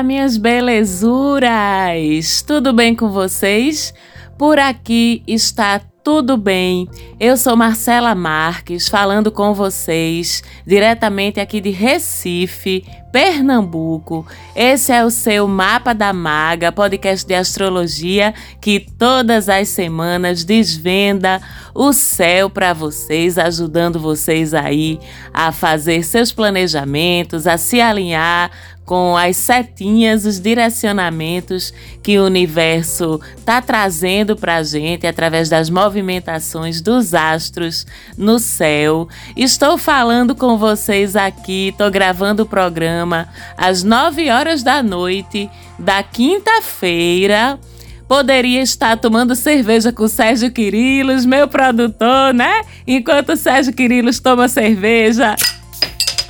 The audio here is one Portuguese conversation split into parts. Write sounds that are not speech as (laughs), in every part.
Olá, minhas belezuras! Tudo bem com vocês? Por aqui está tudo bem? Eu sou Marcela Marques, falando com vocês diretamente aqui de Recife, Pernambuco. Esse é o seu Mapa da Maga, podcast de astrologia que todas as semanas desvenda o céu para vocês, ajudando vocês aí a fazer seus planejamentos, a se alinhar com as setinhas, os direcionamentos que o universo está trazendo para a gente através das movimentações dos astros no céu. Estou falando com vocês aqui, estou gravando o programa às 9 horas da noite da quinta-feira poderia estar tomando cerveja com o Sérgio Quirilos, meu produtor, né? Enquanto o Sérgio Quirilos toma cerveja,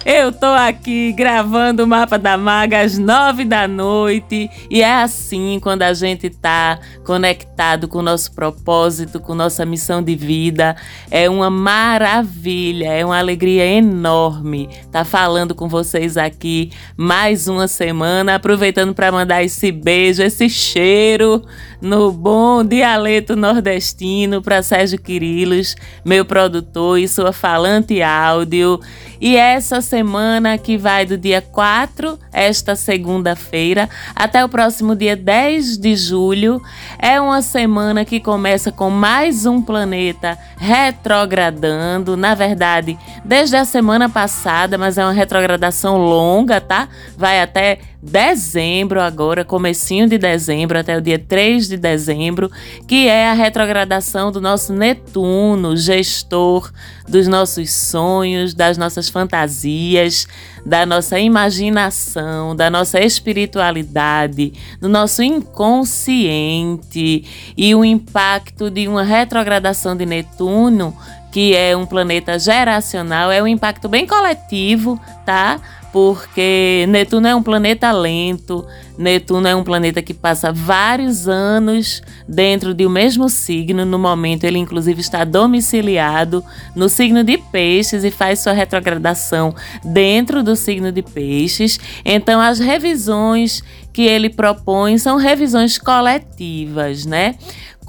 eu tô aqui gravando o Mapa da Maga às nove da noite e é assim quando a gente tá conectado com o nosso propósito, com nossa missão de vida. É uma maravilha, é uma alegria enorme tá falando com vocês aqui mais uma semana, aproveitando para mandar esse beijo, esse cheiro no bom dialeto nordestino para Sérgio Quirilos, meu produtor e sua falante áudio. E essa semana que vai do dia 4, esta segunda-feira, até o próximo dia 10 de julho, é uma semana que começa com mais um planeta retrogradando. Na verdade, desde a semana passada, mas é uma retrogradação longa, tá? Vai até dezembro agora, comecinho de dezembro até o dia 3 de dezembro, que é a retrogradação do nosso Netuno, gestor dos nossos sonhos, das nossas fantasias, da nossa imaginação, da nossa espiritualidade, do nosso inconsciente e o impacto de uma retrogradação de Netuno, que é um planeta geracional, é um impacto bem coletivo, tá? Porque Netuno é um planeta lento, Netuno é um planeta que passa vários anos dentro de um mesmo signo. No momento, ele inclusive está domiciliado no signo de Peixes e faz sua retrogradação dentro do signo de Peixes. Então, as revisões que ele propõe são revisões coletivas, né?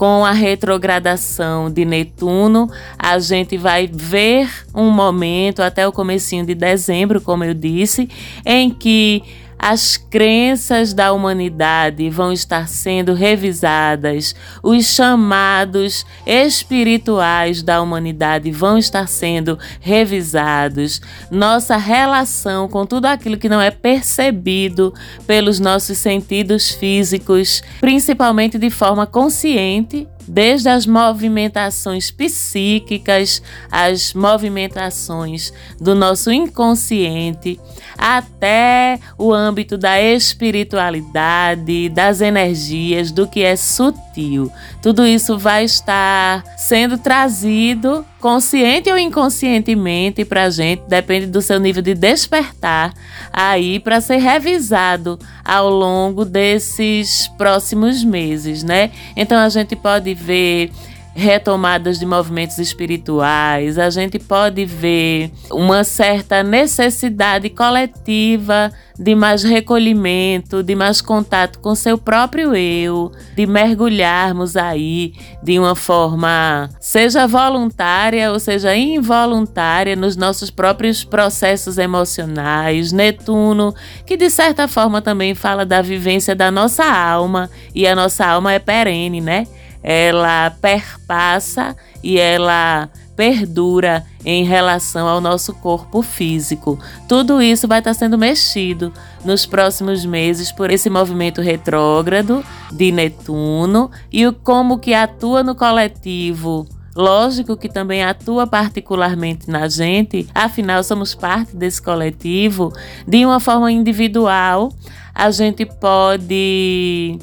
Com a retrogradação de Netuno, a gente vai ver um momento até o comecinho de dezembro, como eu disse, em que as crenças da humanidade vão estar sendo revisadas, os chamados espirituais da humanidade vão estar sendo revisados, nossa relação com tudo aquilo que não é percebido pelos nossos sentidos físicos, principalmente de forma consciente, desde as movimentações psíquicas, as movimentações do nosso inconsciente, até o âmbito da espiritualidade, das energias, do que é sutil. Tudo isso vai estar sendo trazido consciente ou inconscientemente para a gente, depende do seu nível de despertar, aí para ser revisado ao longo desses próximos meses, né? Então a gente pode ver retomadas de movimentos espirituais, a gente pode ver uma certa necessidade coletiva de mais recolhimento, de mais contato com seu próprio eu, de mergulharmos aí de uma forma, seja voluntária ou seja involuntária, nos nossos próprios processos emocionais. Netuno, que de certa forma também fala da vivência da nossa alma, e a nossa alma é perene, né? Ela perpassa e ela perdura em relação ao nosso corpo físico. Tudo isso vai estar sendo mexido nos próximos meses por esse movimento retrógrado de Netuno e como que atua no coletivo. Lógico que também atua particularmente na gente, afinal somos parte desse coletivo. De uma forma individual, a gente pode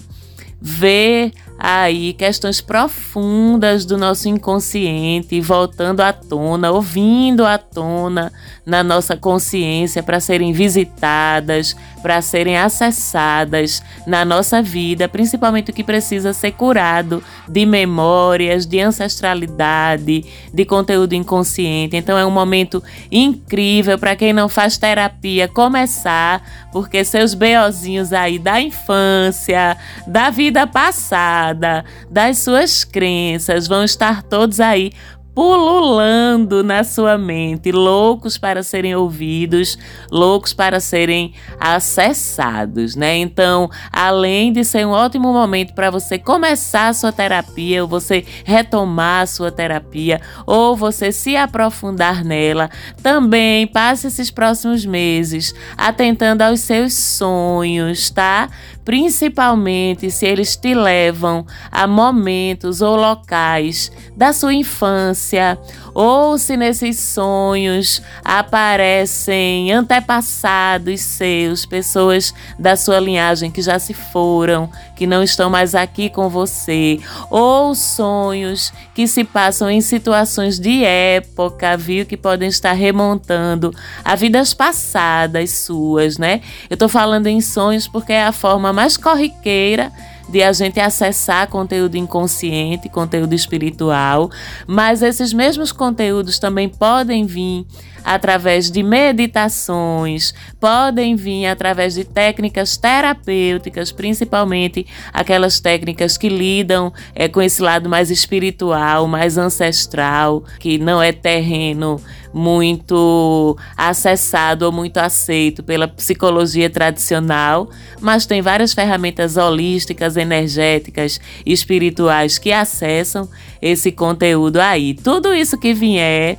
ver aí questões profundas do nosso inconsciente voltando à tona, ouvindo à tona na nossa consciência para serem visitadas, para serem acessadas na nossa vida, principalmente o que precisa ser curado de memórias, de ancestralidade, de conteúdo inconsciente. Então é um momento incrível para quem não faz terapia começar, porque seus beozinhos aí da infância, da vida passada, das suas crenças vão estar todos aí pululando na sua mente, loucos para serem ouvidos, loucos para serem acessados, né? Então, além de ser um ótimo momento para você começar a sua terapia, ou você retomar a sua terapia, ou você se aprofundar nela, também passe esses próximos meses atentando aos seus sonhos, tá? Principalmente se eles te levam a momentos ou locais da sua infância ou se nesses sonhos aparecem antepassados seus, pessoas da sua linhagem que já se foram, que não estão mais aqui com você, ou sonhos que se passam em situações de época, viu, que podem estar remontando a vidas passadas suas, né? Eu tô falando em sonhos porque é a forma mais corriqueira de a gente acessar conteúdo inconsciente, conteúdo espiritual, mas esses mesmos conteúdos também podem vir através de meditações, podem vir através de técnicas terapêuticas, principalmente aquelas técnicas que lidam é, com esse lado mais espiritual, mais ancestral, que não é terreno muito acessado ou muito aceito pela psicologia tradicional, mas tem várias ferramentas holísticas, energéticas espirituais que acessam esse conteúdo aí. Tudo isso que vier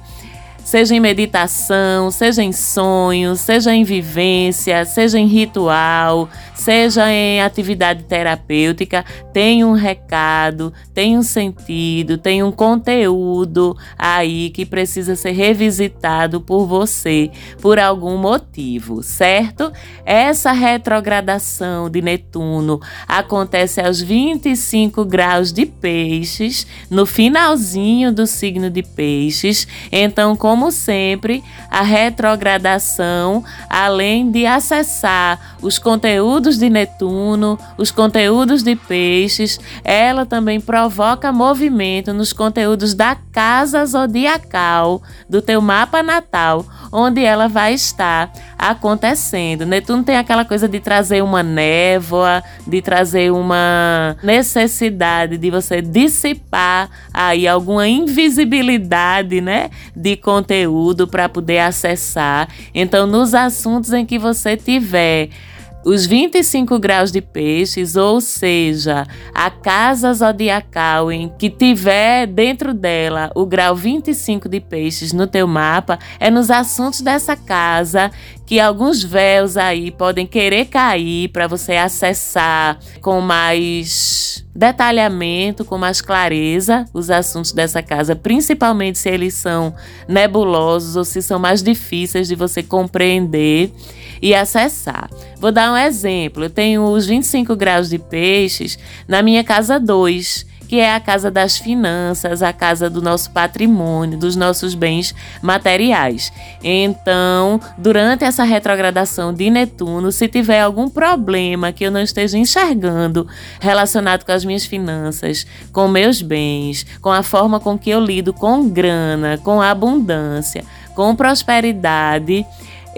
seja em meditação, seja em sonhos, seja em vivência, seja em ritual, seja em atividade terapêutica, tem um recado, tem um sentido, tem um conteúdo aí que precisa ser revisitado por você por algum motivo, certo? Essa retrogradação de Netuno acontece aos 25 graus de Peixes, no finalzinho do signo de Peixes. Então, como sempre, a retrogradação, além de acessar os conteúdos de Netuno, os conteúdos de peixes, ela também provoca movimento nos conteúdos da casa zodiacal do teu mapa natal, onde ela vai estar acontecendo. Netuno tem aquela coisa de trazer uma névoa, de trazer uma necessidade de você dissipar aí alguma invisibilidade, né, de conteúdo para poder acessar. Então, nos assuntos em que você tiver os 25 graus de peixes, ou seja, a casa zodiacal em que tiver dentro dela o grau 25 de peixes no teu mapa, é nos assuntos dessa casa que alguns véus aí podem querer cair para você acessar com mais detalhamento, com mais clareza os assuntos dessa casa, principalmente se eles são nebulosos ou se são mais difíceis de você compreender e acessar. Vou dar um exemplo. Eu tenho os 25 graus de peixes na minha casa 2 que é a casa das finanças, a casa do nosso patrimônio, dos nossos bens materiais. Então, durante essa retrogradação de Netuno, se tiver algum problema que eu não esteja enxergando relacionado com as minhas finanças, com meus bens, com a forma com que eu lido com grana, com abundância, com prosperidade,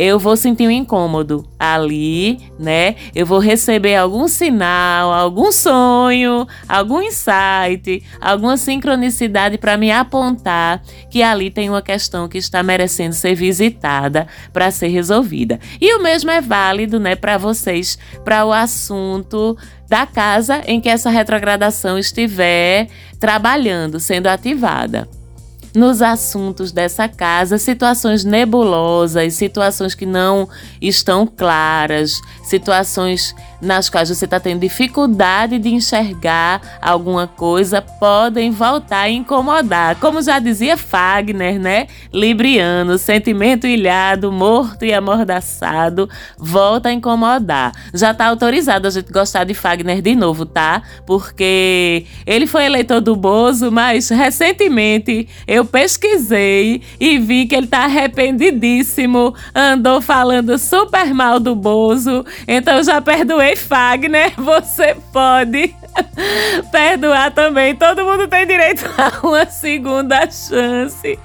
eu vou sentir um incômodo ali, né? Eu vou receber algum sinal, algum sonho, algum insight, alguma sincronicidade para me apontar que ali tem uma questão que está merecendo ser visitada para ser resolvida. E o mesmo é válido, né, para vocês, para o assunto da casa em que essa retrogradação estiver trabalhando, sendo ativada. Nos assuntos dessa casa, situações nebulosas, situações que não estão claras, situações nas quais você está tendo dificuldade de enxergar alguma coisa, podem voltar a incomodar. Como já dizia Fagner, né? Libriano, sentimento ilhado, morto e amordaçado, volta a incomodar. Já está autorizado a gente gostar de Fagner de novo, tá? Porque ele foi eleitor do Bozo, mas recentemente eu pesquisei e vi que ele tá arrependidíssimo, andou falando super mal do Bozo, então já perdoei Fagner, você pode (laughs) perdoar também. Todo mundo tem direito a uma segunda chance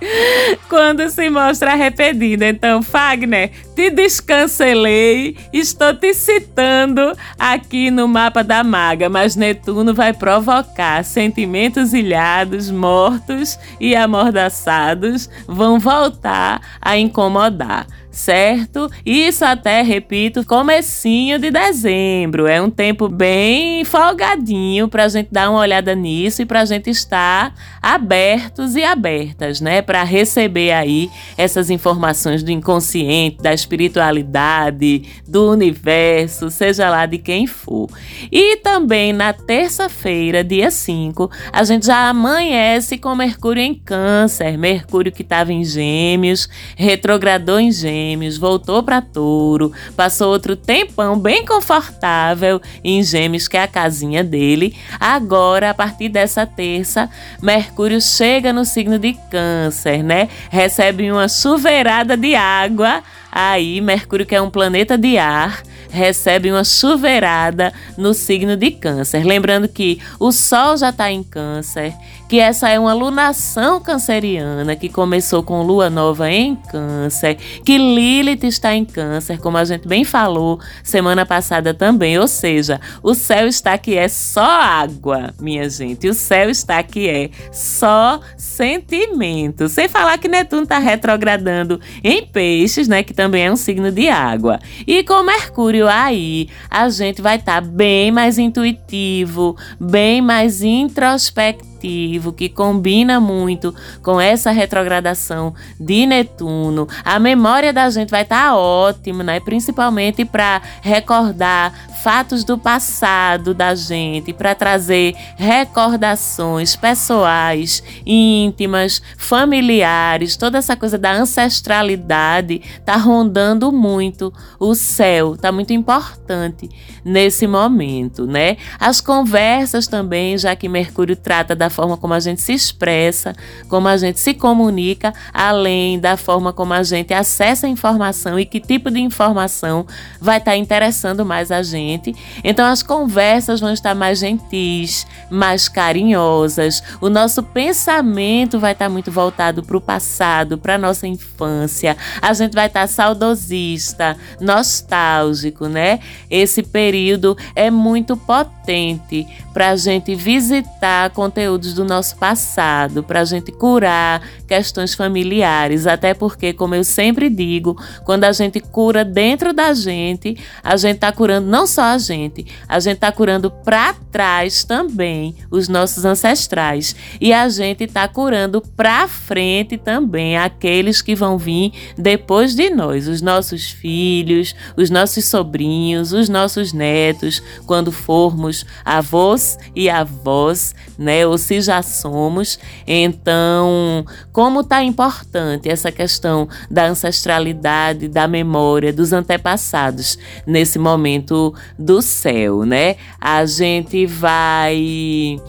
quando se mostra arrependido. Então, Fagner, te descancelei, estou te citando aqui no mapa da maga, mas Netuno vai provocar sentimentos ilhados, mortos e amordaçados, vão voltar a incomodar certo? Isso até, repito, comecinho de dezembro. É um tempo bem folgadinho para a gente dar uma olhada nisso e para a gente estar abertos e abertas, né? Para receber aí essas informações do inconsciente, da espiritualidade, do universo, seja lá de quem for. E também na terça-feira, dia 5, a gente já amanhece com Mercúrio em Câncer, Mercúrio que estava em Gêmeos, retrogradou em Gêmeos Gêmeos, voltou para Touro, passou outro tempão bem confortável em Gêmeos, que é a casinha dele. Agora, a partir dessa terça, Mercúrio chega no signo de Câncer, né? Recebe uma chuveirada de água. Aí, Mercúrio, que é um planeta de ar, recebe uma chuveirada no signo de Câncer. Lembrando que o Sol já está em Câncer, que essa é uma lunação canceriana que começou com Lua Nova em Câncer, que Lilith está em Câncer, como a gente bem falou semana passada também. Ou seja, o céu está que é só água, minha gente. O céu está que é só sentimento. Sem falar que Netuno está retrogradando em Peixes, né? Que também é um signo de água. E com Mercúrio aí, a gente vai estar tá bem mais intuitivo, bem mais introspectivo que combina muito com essa retrogradação de Netuno. A memória da gente vai estar tá ótima, né? Principalmente para recordar fatos do passado da gente, para trazer recordações pessoais, íntimas, familiares, toda essa coisa da ancestralidade tá rondando muito o céu, tá muito importante nesse momento, né? As conversas também, já que Mercúrio trata da forma como a gente se expressa, como a gente se comunica, além da forma como a gente acessa a informação e que tipo de informação vai estar tá interessando mais a gente. Então as conversas vão estar mais gentis, mais carinhosas. O nosso pensamento vai estar tá muito voltado para o passado, para nossa infância. A gente vai estar tá saudosista, nostálgico, né? Esse período é muito potente para a gente visitar conteúdos do nosso passado, para a gente curar questões familiares. Até porque, como eu sempre digo, quando a gente cura dentro da gente, a gente está curando não só a gente, a gente está curando para trás também os nossos ancestrais. E a gente está curando para frente também aqueles que vão vir depois de nós, os nossos filhos, os nossos sobrinhos, os nossos netos, quando formos avós e avós, né? Ou se já somos. Então, como está importante essa questão da ancestralidade, da memória, dos antepassados nesse momento do céu, né? A gente vai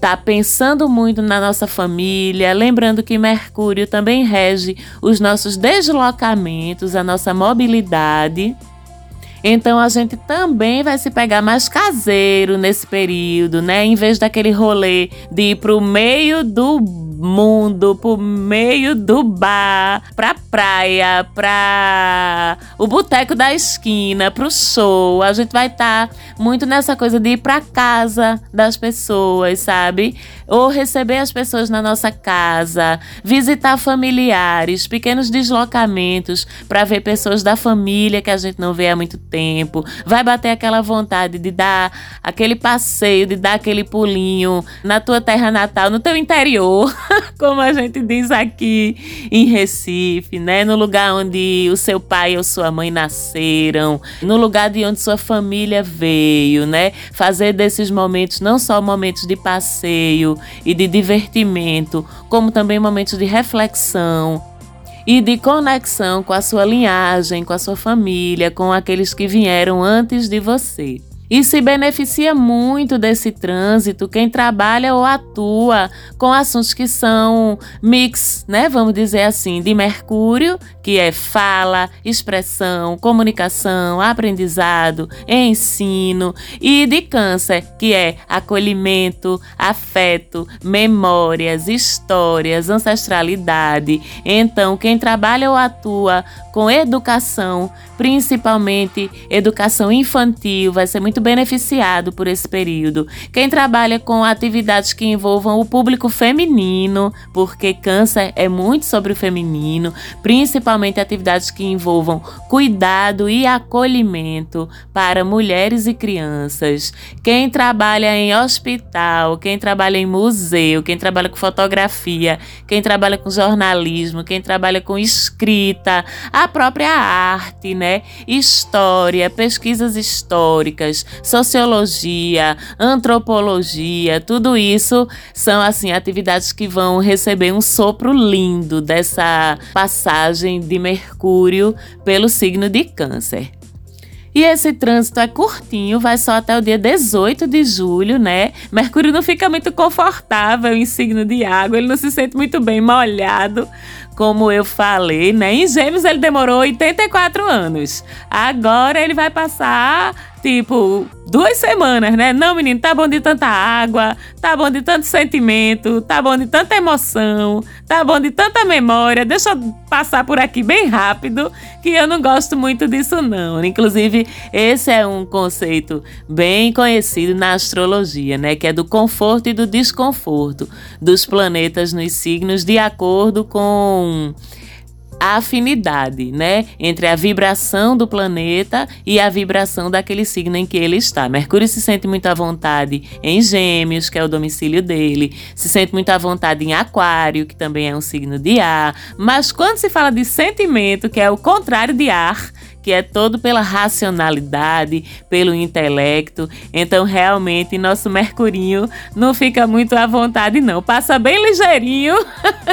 tá pensando muito na nossa família, lembrando que Mercúrio também rege os nossos deslocamentos, a nossa mobilidade. Então a gente também vai se pegar mais caseiro nesse período, né? Em vez daquele rolê de ir pro meio do mundo, pro meio do bar, pra praia, pra o boteco da esquina, pro show. A gente vai estar tá muito nessa coisa de ir pra casa das pessoas, sabe? Ou receber as pessoas na nossa casa, visitar familiares, pequenos deslocamentos para ver pessoas da família que a gente não vê há muito tempo. Vai bater aquela vontade de dar aquele passeio, de dar aquele pulinho na tua terra natal, no teu interior. (laughs) (laughs) como a gente diz aqui em Recife, né? No lugar onde o seu pai ou sua mãe nasceram, no lugar de onde sua família veio, né? Fazer desses momentos não só momentos de passeio e de divertimento, como também momentos de reflexão, e de conexão com a sua linhagem, com a sua família, com aqueles que vieram antes de você. E se beneficia muito desse trânsito quem trabalha ou atua com assuntos que são mix, né? Vamos dizer assim, de Mercúrio, que é fala, expressão, comunicação, aprendizado, ensino, e de Câncer, que é acolhimento, afeto, memórias, histórias, ancestralidade. Então, quem trabalha ou atua com educação, principalmente educação infantil, vai ser muito muito beneficiado por esse período. Quem trabalha com atividades que envolvam o público feminino, porque câncer é muito sobre o feminino, principalmente atividades que envolvam cuidado e acolhimento para mulheres e crianças. Quem trabalha em hospital, quem trabalha em museu, quem trabalha com fotografia, quem trabalha com jornalismo, quem trabalha com escrita, a própria arte, né? História, pesquisas históricas, sociologia, antropologia, tudo isso são assim atividades que vão receber um sopro lindo dessa passagem de Mercúrio pelo signo de Câncer. E esse trânsito é curtinho, vai só até o dia 18 de julho, né? Mercúrio não fica muito confortável em signo de água, ele não se sente muito bem molhado, como eu falei, né? Em Gêmeos ele demorou 84 anos. Agora ele vai passar tipo, duas semanas, né? Não, menino, tá bom de tanta água, tá bom de tanto sentimento, tá bom de tanta emoção, tá bom de tanta memória. Deixa eu passar por aqui bem rápido, que eu não gosto muito disso, não. Inclusive, esse é um conceito bem conhecido na astrologia, né? Que é do conforto e do desconforto dos planetas nos signos de acordo com a afinidade, né, entre a vibração do planeta e a vibração daquele signo em que ele está. Mercúrio se sente muito à vontade em Gêmeos, que é o domicílio dele, se sente muito à vontade em Aquário, que também é um signo de ar, mas quando se fala de sentimento, que é o contrário de ar, que é todo pela racionalidade, pelo intelecto. Então, realmente, nosso Mercurinho não fica muito à vontade, não. Passa bem ligeirinho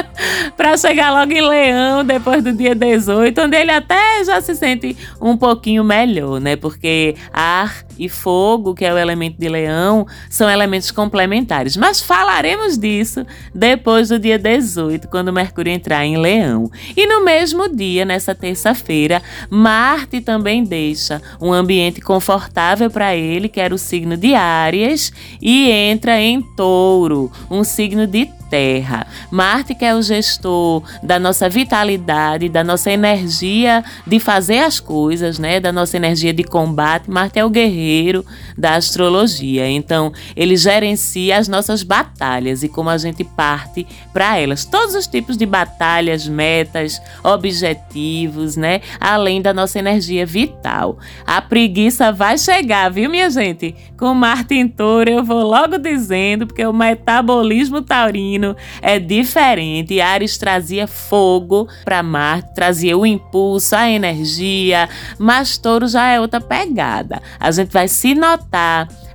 (laughs) para chegar logo em Leão depois do dia 18, onde ele até já se sente um pouquinho melhor, né? Porque ar e fogo, que é o elemento de Leão, são elementos complementares. Mas falaremos disso depois do dia 18, quando Mercúrio entrar em Leão. E no mesmo dia, nessa terça-feira, Mar Marte também deixa um ambiente confortável para ele, que era o signo de Áries, e entra em Touro, um signo de terra. Marte, que é o gestor da nossa vitalidade, da nossa energia de fazer as coisas, né? Da nossa energia de combate. Marte é o guerreiro da astrologia. Então, ele gerencia as nossas batalhas e como a gente parte para elas. Todos os tipos de batalhas, metas, objetivos, né? Além da nossa energia vital. A preguiça vai chegar, viu, minha gente? Com Marte em touro, eu vou logo dizendo, porque o metabolismo taurino é diferente. Ares trazia fogo para Marte, trazia o impulso, a energia, mas Touro já é outra pegada. A gente vai se notar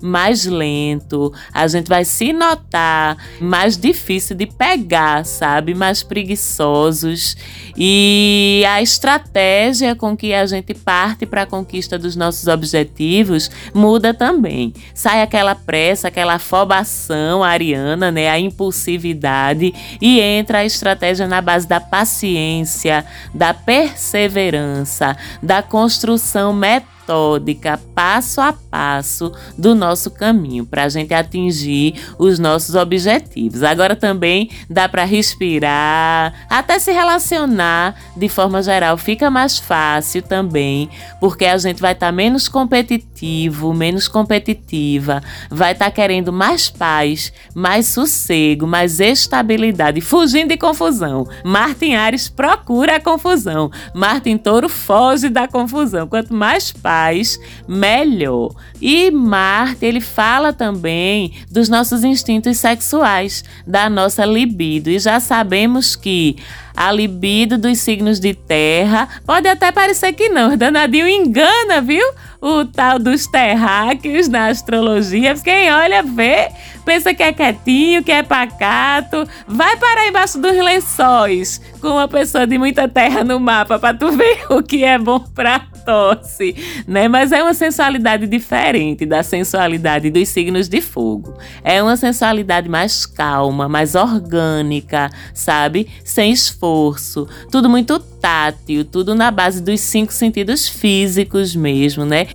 mais lento, a gente vai se notar mais difícil de pegar, sabe? Mais preguiçosos. E a estratégia com que a gente parte para a conquista dos nossos objetivos muda também. Sai aquela pressa, aquela afobação ariana, né? A impulsividade e entra a estratégia na base da paciência, da perseverança, da construção metódica metódica, passo a passo do nosso caminho para a gente atingir os nossos objetivos. Agora também dá para respirar, até se relacionar de forma geral fica mais fácil também, porque a gente vai estar tá menos competitivo, menos competitiva, vai estar tá querendo mais paz, mais sossego, mais estabilidade, fugindo de confusão. Martin Ares procura a confusão, Martin Touro foge da confusão. Quanto mais paz faz melhor. E Marte, ele fala também dos nossos instintos sexuais, da nossa libido. E já sabemos que a libido dos signos de terra pode até parecer que não, danadinho engana, viu? O tal dos terráqueos na astrologia. Quem olha, vê, pensa que é quietinho, que é pacato. Vai parar embaixo dos lençóis com uma pessoa de muita terra no mapa para tu ver (laughs) o que é bom pra tosse, né? Mas é uma sensualidade diferente da sensualidade dos signos de fogo. É uma sensualidade mais calma, mais orgânica, sabe? Sem esforço. Tudo muito tátil, tudo na base dos cinco sentidos físicos mesmo, né?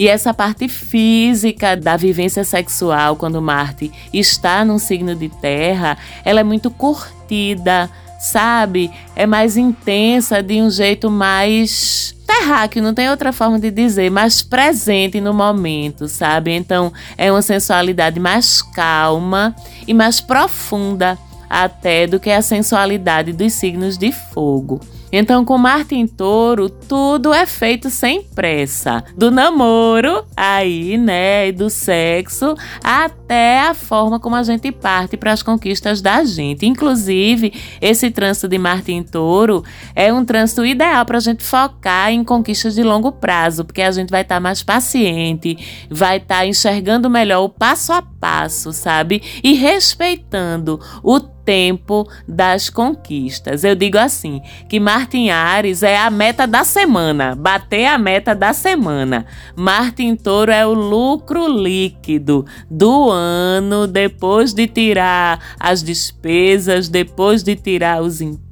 E essa parte física da vivência sexual, quando Marte está num signo de terra, ela é muito curtida, sabe? É mais intensa, de um jeito mais terráqueo, não tem outra forma de dizer, mais presente no momento, sabe? Então é uma sensualidade mais calma e mais profunda até do que a sensualidade dos signos de fogo. Então, com Marte em touro, tudo é feito sem pressa. Do namoro, aí, né, e do sexo, até a forma como a gente parte para as conquistas da gente. Inclusive, esse trânsito de Marte em touro é um trânsito ideal para a gente focar em conquistas de longo prazo, porque a gente vai estar tá mais paciente, vai estar tá enxergando melhor o passo a passo, sabe? E respeitando o tempo das conquistas. Eu digo assim, que Martin Ares é a meta da semana, bater a meta da semana. Martin Touro é o lucro líquido do ano, depois de tirar as despesas, depois de tirar os impostos,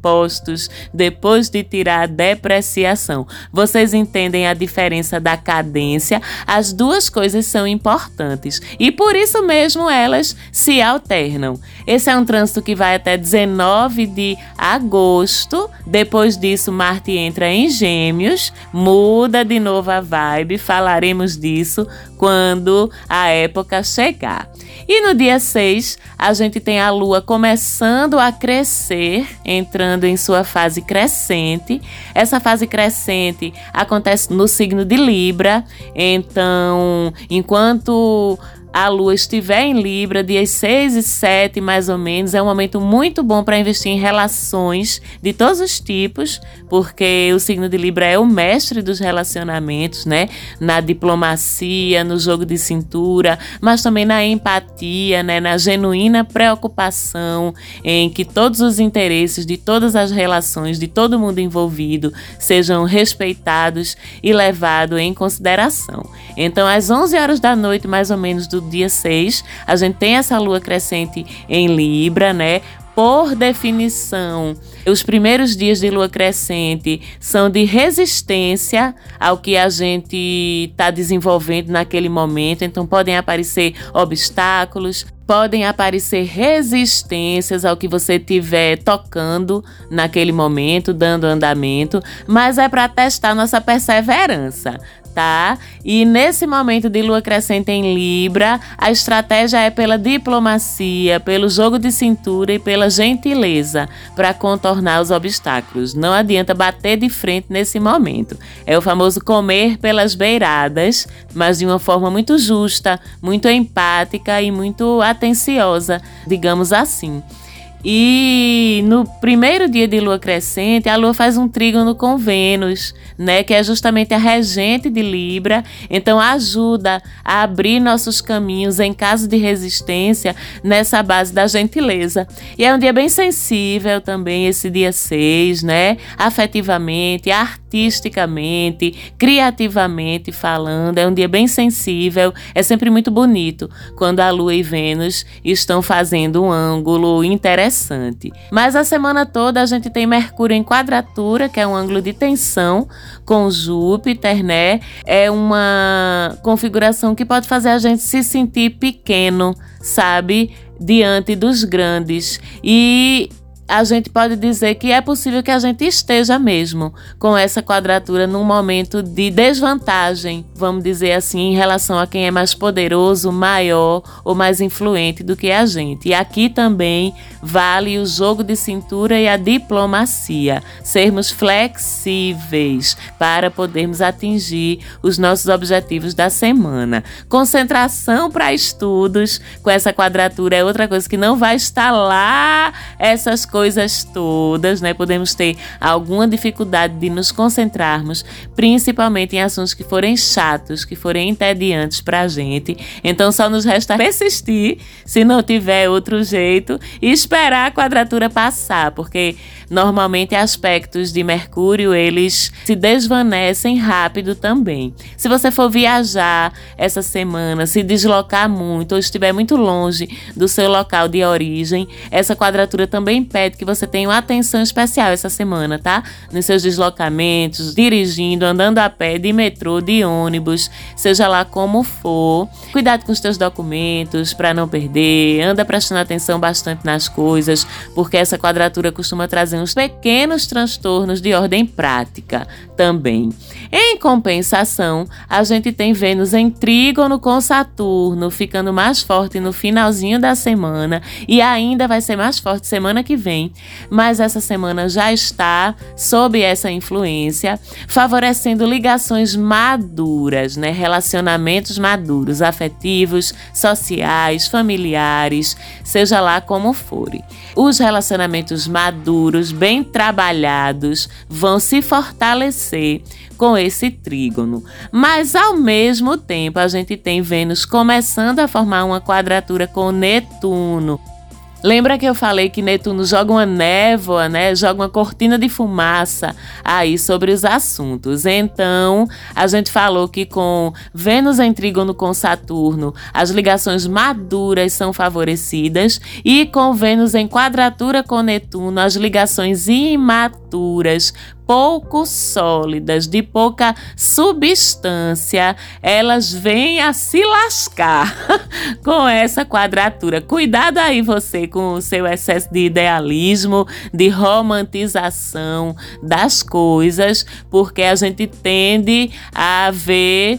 depois de tirar a depreciação. Vocês entendem a diferença da cadência? As duas coisas são importantes e por isso mesmo elas se alternam. Esse é um trânsito que vai até 19 de agosto. Depois disso, Marte entra em Gêmeos, muda de novo a vibe. Falaremos disso quando a época chegar. E no dia 6, a gente tem a Lua começando a crescer, entrando em sua fase crescente. Essa fase crescente acontece no signo de Libra. Então, enquanto a lua estiver em Libra, dias 6 e 7 mais ou menos, é um momento muito bom para investir em relações de todos os tipos, porque o signo de Libra é o mestre dos relacionamentos, né? Na diplomacia, no jogo de cintura, mas também na empatia, né? Na genuína preocupação em que todos os interesses de todas as relações, de todo mundo envolvido, sejam respeitados e levados em consideração. Então, às 11 horas da noite, mais ou menos, do dia 6, a gente tem essa lua crescente em Libra, né? por definição, os primeiros dias de lua crescente são de resistência ao que a gente está desenvolvendo naquele momento. Então, podem aparecer obstáculos, podem aparecer resistências ao que você estiver tocando naquele momento, dando andamento, mas é para testar nossa perseverança tá? E nesse momento de lua crescente em Libra, a estratégia é pela diplomacia, pelo jogo de cintura e pela gentileza para contornar os obstáculos. Não adianta bater de frente nesse momento. É o famoso comer pelas beiradas, mas de uma forma muito justa, muito empática e muito atenciosa, digamos assim. E no primeiro dia de lua crescente, a lua faz um trígono com Vênus, né, que é justamente a regente de Libra, então ajuda a abrir nossos caminhos em caso de resistência nessa base da gentileza. E é um dia bem sensível também esse dia 6, né? Afetivamente, artisticamente, criativamente falando, é um dia bem sensível, é sempre muito bonito quando a lua e Vênus estão fazendo um ângulo interessante. Mas a semana toda a gente tem Mercúrio em quadratura, que é um ângulo de tensão com Júpiter, né? É uma configuração que pode fazer a gente se sentir pequeno, sabe? Diante dos grandes. E a gente pode dizer que é possível que a gente esteja mesmo com essa quadratura num momento de desvantagem, vamos dizer assim, em relação a quem é mais poderoso, maior ou mais influente do que a gente. E aqui também vale o jogo de cintura e a diplomacia, sermos flexíveis para podermos atingir os nossos objetivos da semana. Concentração para estudos com essa quadratura é outra coisa que não vai estar lá essas coisas todas, né? Podemos ter alguma dificuldade de nos concentrarmos, principalmente em assuntos que forem chatos, que forem entediantes para a gente. Então só nos resta persistir, se não tiver outro jeito, e esperar a quadratura passar, porque normalmente aspectos de Mercúrio eles se desvanecem rápido também. Se você for viajar essa semana, se deslocar muito ou estiver muito longe do seu local de origem, essa quadratura também pede que você tenha uma atenção especial essa semana, tá? Nos seus deslocamentos, dirigindo, andando a pé, de metrô, de ônibus, seja lá como for. Cuidado com os teus documentos para não perder, anda prestando atenção bastante nas coisas, porque essa quadratura costuma trazer uns pequenos transtornos de ordem prática também. Em compensação, a gente tem Vênus em trígono com Saturno, ficando mais forte no finalzinho da semana e ainda vai ser mais forte semana que vem, mas essa semana já está sob essa influência, favorecendo ligações maduras, né? Relacionamentos maduros, afetivos, sociais, familiares, seja lá como forem. Os relacionamentos maduros, bem trabalhados, vão se fortalecer com esse trígono. Mas ao mesmo tempo, a gente tem Vênus começando a formar uma quadratura com Netuno. Lembra que eu falei que Netuno joga uma névoa, né? Joga uma cortina de fumaça aí sobre os assuntos. Então, a gente falou que com Vênus em trígono com Saturno, as ligações maduras são favorecidas e com Vênus em quadratura com Netuno, as ligações imaturas pouco sólidas, de pouca substância, elas vêm a se lascar (laughs) com essa quadratura. Cuidado aí você com o seu excesso de idealismo, de romantização das coisas, porque a gente tende a ver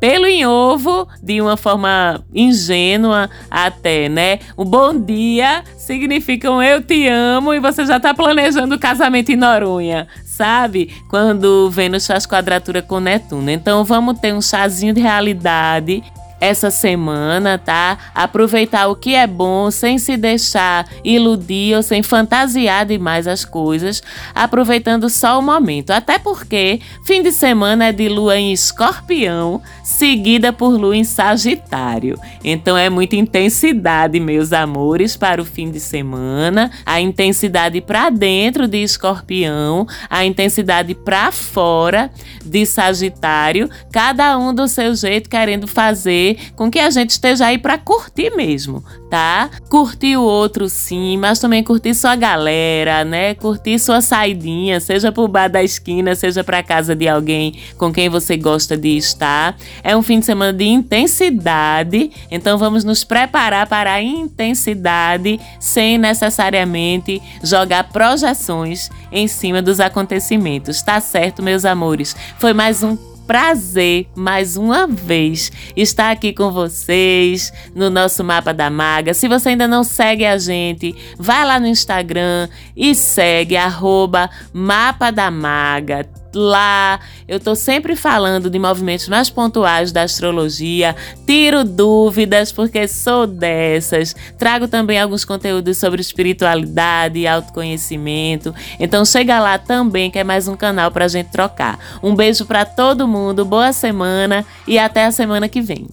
pelo em ovo de uma forma ingênua até, né? O bom dia significa um eu te amo e você já tá planejando o casamento em Noronha, sabe? Quando Vênus faz quadratura com Netuno. Então vamos ter um chazinho de realidade essa semana, tá? Aproveitar o que é bom sem se deixar iludir ou sem fantasiar demais as coisas, aproveitando só o momento. Até porque fim de semana é de lua em escorpião, seguida por lua em Sagitário. Então é muita intensidade, meus amores, para o fim de semana, a intensidade para dentro de escorpião, a intensidade para fora de Sagitário, cada um do seu jeito querendo fazer com que a gente esteja aí para curtir mesmo, tá? Curtir o outro sim, mas também curtir sua galera, né? Curtir sua saidinha, seja pro bar da esquina, seja para casa de alguém com quem você gosta de estar. É um fim de semana de intensidade, então vamos nos preparar para a intensidade sem necessariamente jogar projeções em cima dos acontecimentos. Tá certo, meus amores? Foi mais um prazer mais uma vez estar aqui com vocês no nosso Mapa da Maga. Se você ainda não segue a gente, vai lá no Instagram e segue arroba Mapa da Maga lá. Eu tô sempre falando de movimentos mais pontuais da astrologia, tiro dúvidas porque sou dessas. Trago também alguns conteúdos sobre espiritualidade e autoconhecimento. Então chega lá também que é mais um canal pra gente trocar. Um beijo para todo mundo, boa semana e até a semana que vem.